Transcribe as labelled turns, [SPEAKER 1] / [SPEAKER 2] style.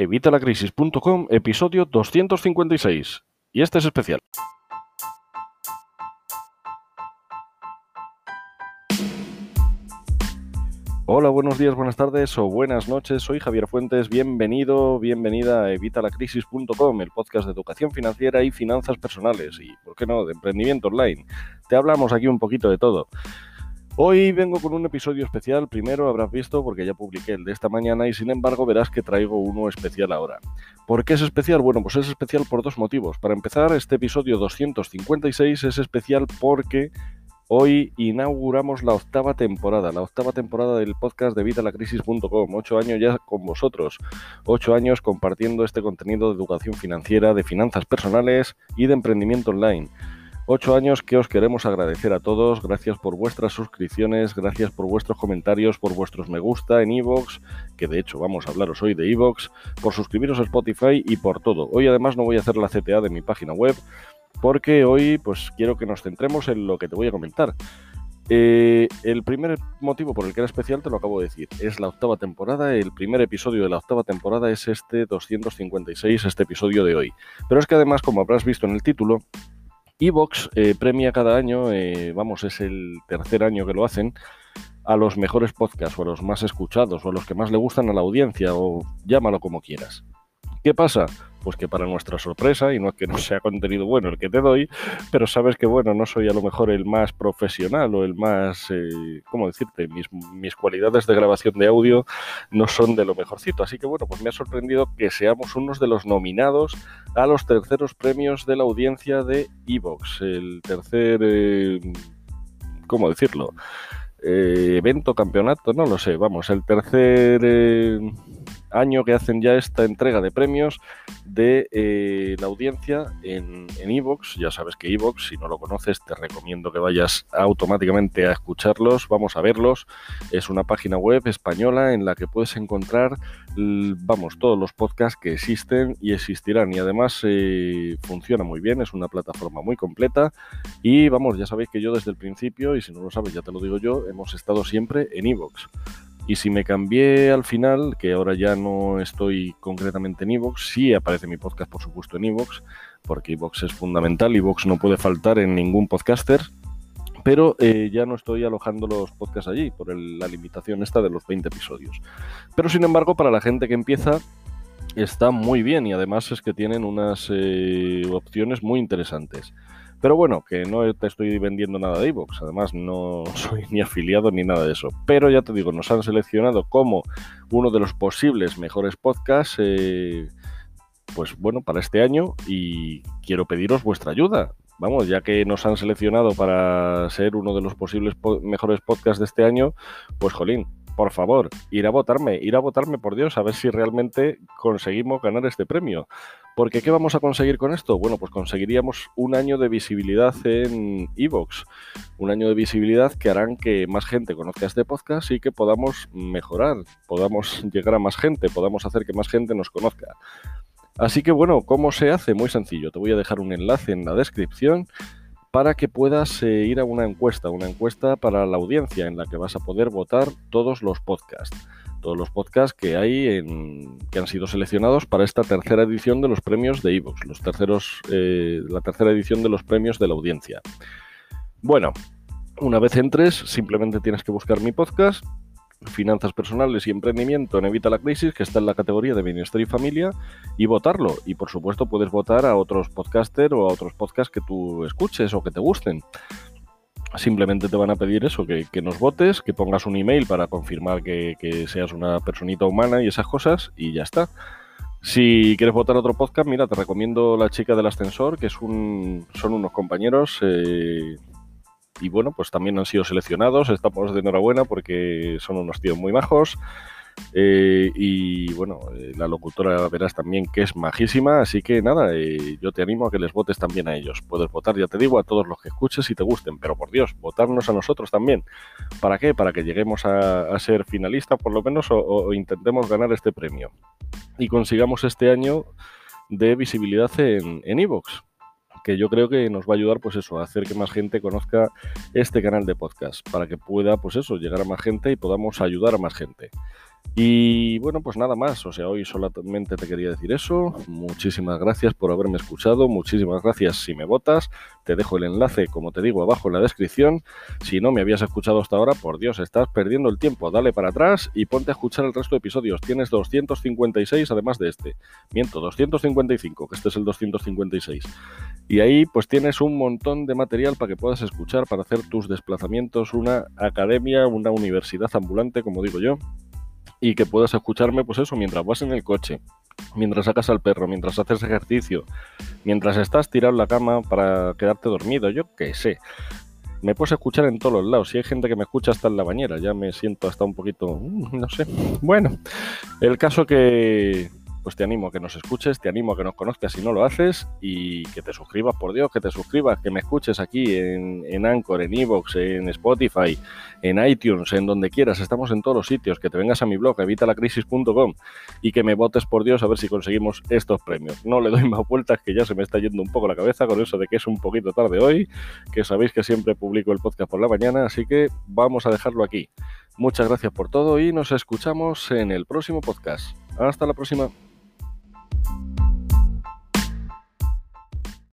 [SPEAKER 1] Evitalacrisis.com, episodio 256. Y este es especial. Hola, buenos días, buenas tardes o buenas noches. Soy Javier Fuentes. Bienvenido, bienvenida a Evitalacrisis.com, el podcast de educación financiera y finanzas personales y, ¿por qué no?, de emprendimiento online. Te hablamos aquí un poquito de todo. Hoy vengo con un episodio especial, primero habrás visto porque ya publiqué el de esta mañana y sin embargo verás que traigo uno especial ahora. ¿Por qué es especial? Bueno, pues es especial por dos motivos. Para empezar, este episodio 256 es especial porque hoy inauguramos la octava temporada, la octava temporada del podcast de vitalacrisis.com. Ocho años ya con vosotros, ocho años compartiendo este contenido de educación financiera, de finanzas personales y de emprendimiento online. Ocho años que os queremos agradecer a todos. Gracias por vuestras suscripciones, gracias por vuestros comentarios, por vuestros me gusta en iVoox, que de hecho vamos a hablaros hoy de iVoox, por suscribiros a Spotify y por todo. Hoy además no voy a hacer la CTA de mi página web, porque hoy pues quiero que nos centremos en lo que te voy a comentar. Eh, el primer motivo por el que era especial te lo acabo de decir. Es la octava temporada. El primer episodio de la octava temporada es este 256, este episodio de hoy. Pero es que además, como habrás visto en el título, Evox eh, premia cada año, eh, vamos, es el tercer año que lo hacen, a los mejores podcasts o a los más escuchados o a los que más le gustan a la audiencia o llámalo como quieras. ¿Qué pasa? Pues que para nuestra sorpresa, y no es que no sea contenido bueno el que te doy, pero sabes que, bueno, no soy a lo mejor el más profesional o el más, eh, ¿cómo decirte? Mis, cualidades de grabación de audio no son de lo mejorcito. Así que, bueno, pues me ha sorprendido que seamos unos de los nominados a los terceros premios de la audiencia de Evox. El tercer, eh, ¿cómo decirlo? Eh, evento, campeonato, no lo sé, vamos, el tercer eh, año que hacen ya esta entrega de premios de eh, la audiencia en Evox. ya sabes que Evox, si no lo conoces, te recomiendo que vayas automáticamente a escucharlos. Vamos a verlos. Es una página web española en la que puedes encontrar, vamos, todos los podcasts que existen y existirán. Y además eh, funciona muy bien, es una plataforma muy completa. Y vamos, ya sabéis que yo desde el principio, y si no lo sabes, ya te lo digo yo, hemos estado siempre en Evox. Y si me cambié al final, que ahora ya no estoy concretamente en Evox, sí aparece mi podcast, por supuesto, en Evox, porque Evox es fundamental, Evox no puede faltar en ningún podcaster, pero eh, ya no estoy alojando los podcasts allí por la limitación esta de los 20 episodios. Pero sin embargo, para la gente que empieza, está muy bien y además es que tienen unas eh, opciones muy interesantes. Pero bueno, que no te estoy vendiendo nada de iVoox, además no soy ni afiliado ni nada de eso. Pero ya te digo, nos han seleccionado como uno de los posibles mejores podcasts, eh, pues bueno, para este año y quiero pediros vuestra ayuda. Vamos, ya que nos han seleccionado para ser uno de los posibles mejores podcasts de este año, pues jolín, por favor, ir a votarme, ir a votarme por Dios, a ver si realmente conseguimos ganar este premio. Porque ¿qué vamos a conseguir con esto? Bueno, pues conseguiríamos un año de visibilidad en Evox, un año de visibilidad que harán que más gente conozca este podcast y que podamos mejorar, podamos llegar a más gente, podamos hacer que más gente nos conozca. Así que bueno, ¿cómo se hace? Muy sencillo, te voy a dejar un enlace en la descripción para que puedas eh, ir a una encuesta, una encuesta para la audiencia en la que vas a poder votar todos los podcasts. Todos los podcasts que hay en, que han sido seleccionados para esta tercera edición de los premios de Evox, los terceros, eh, la tercera edición de los premios de la audiencia. Bueno, una vez entres, simplemente tienes que buscar mi podcast, finanzas personales y emprendimiento en Evita la Crisis, que está en la categoría de bienestar y familia, y votarlo. Y por supuesto puedes votar a otros podcasters o a otros podcasts que tú escuches o que te gusten. Simplemente te van a pedir eso, que, nos votes, que pongas un email para confirmar que, seas una personita humana y esas cosas, y ya está. Si quieres votar otro podcast, mira, te recomiendo La chica del ascensor, que es un, son unos compañeros eh, y bueno, pues también han sido seleccionados. Estamos de enhorabuena porque son unos tíos muy majos. Eh, y bueno, eh, la locutora verás también que es majísima, así que nada, eh, yo te animo a que les votes también a ellos. Puedes votar, ya te digo, a todos los que escuches y te gusten, pero por Dios, votarnos a nosotros también. ¿Para qué? Para que lleguemos a, ser finalistas por lo menos o, intentemos ganar este premio y consigamos este año de visibilidad en Evox que yo creo que nos va a ayudar, pues eso, a hacer que más gente conozca este canal de podcast, para que pueda, pues eso, llegar a más gente y podamos ayudar a más gente. Y bueno, pues nada más, o sea, hoy solamente te quería decir eso. Muchísimas gracias por haberme escuchado, muchísimas gracias si me votas. Te dejo el enlace, como te digo, abajo en la descripción. Si no me habías escuchado hasta ahora, por Dios, estás perdiendo el tiempo. Dale para atrás y ponte a escuchar el resto de episodios. Tienes 256 además de este. Miento, 255, que este es el 256. Y ahí pues tienes un montón de material para que puedas escuchar, para hacer tus desplazamientos, una academia, una universidad ambulante, como digo yo y que puedas escucharme, pues eso, mientras vas en el coche, mientras sacas al perro, mientras haces ejercicio, mientras estás tirado en la cama para quedarte dormido, yo qué sé. Me puedes escuchar en todos los lados. Si hay gente que me escucha hasta en la bañera, ya me siento hasta un poquito, mm, no sé. Bueno, el caso que pues te animo a que nos escuches, te animo a que nos conozcas si no lo haces y que te suscribas, por Dios, que te suscribas, que me escuches aquí en, en Anchor, en Evox, en Spotify, en iTunes, en donde quieras, estamos en todos los sitios, que te vengas a mi blog, evitalacrisis.com y que me votes, por Dios, a ver si conseguimos estos premios. No le doy más vueltas, que ya se me está yendo un poco la cabeza con eso de que es un poquito tarde hoy, que sabéis que siempre publico el podcast por la mañana, así que vamos a dejarlo aquí. Muchas gracias por todo y nos escuchamos en el próximo podcast. Hasta la próxima.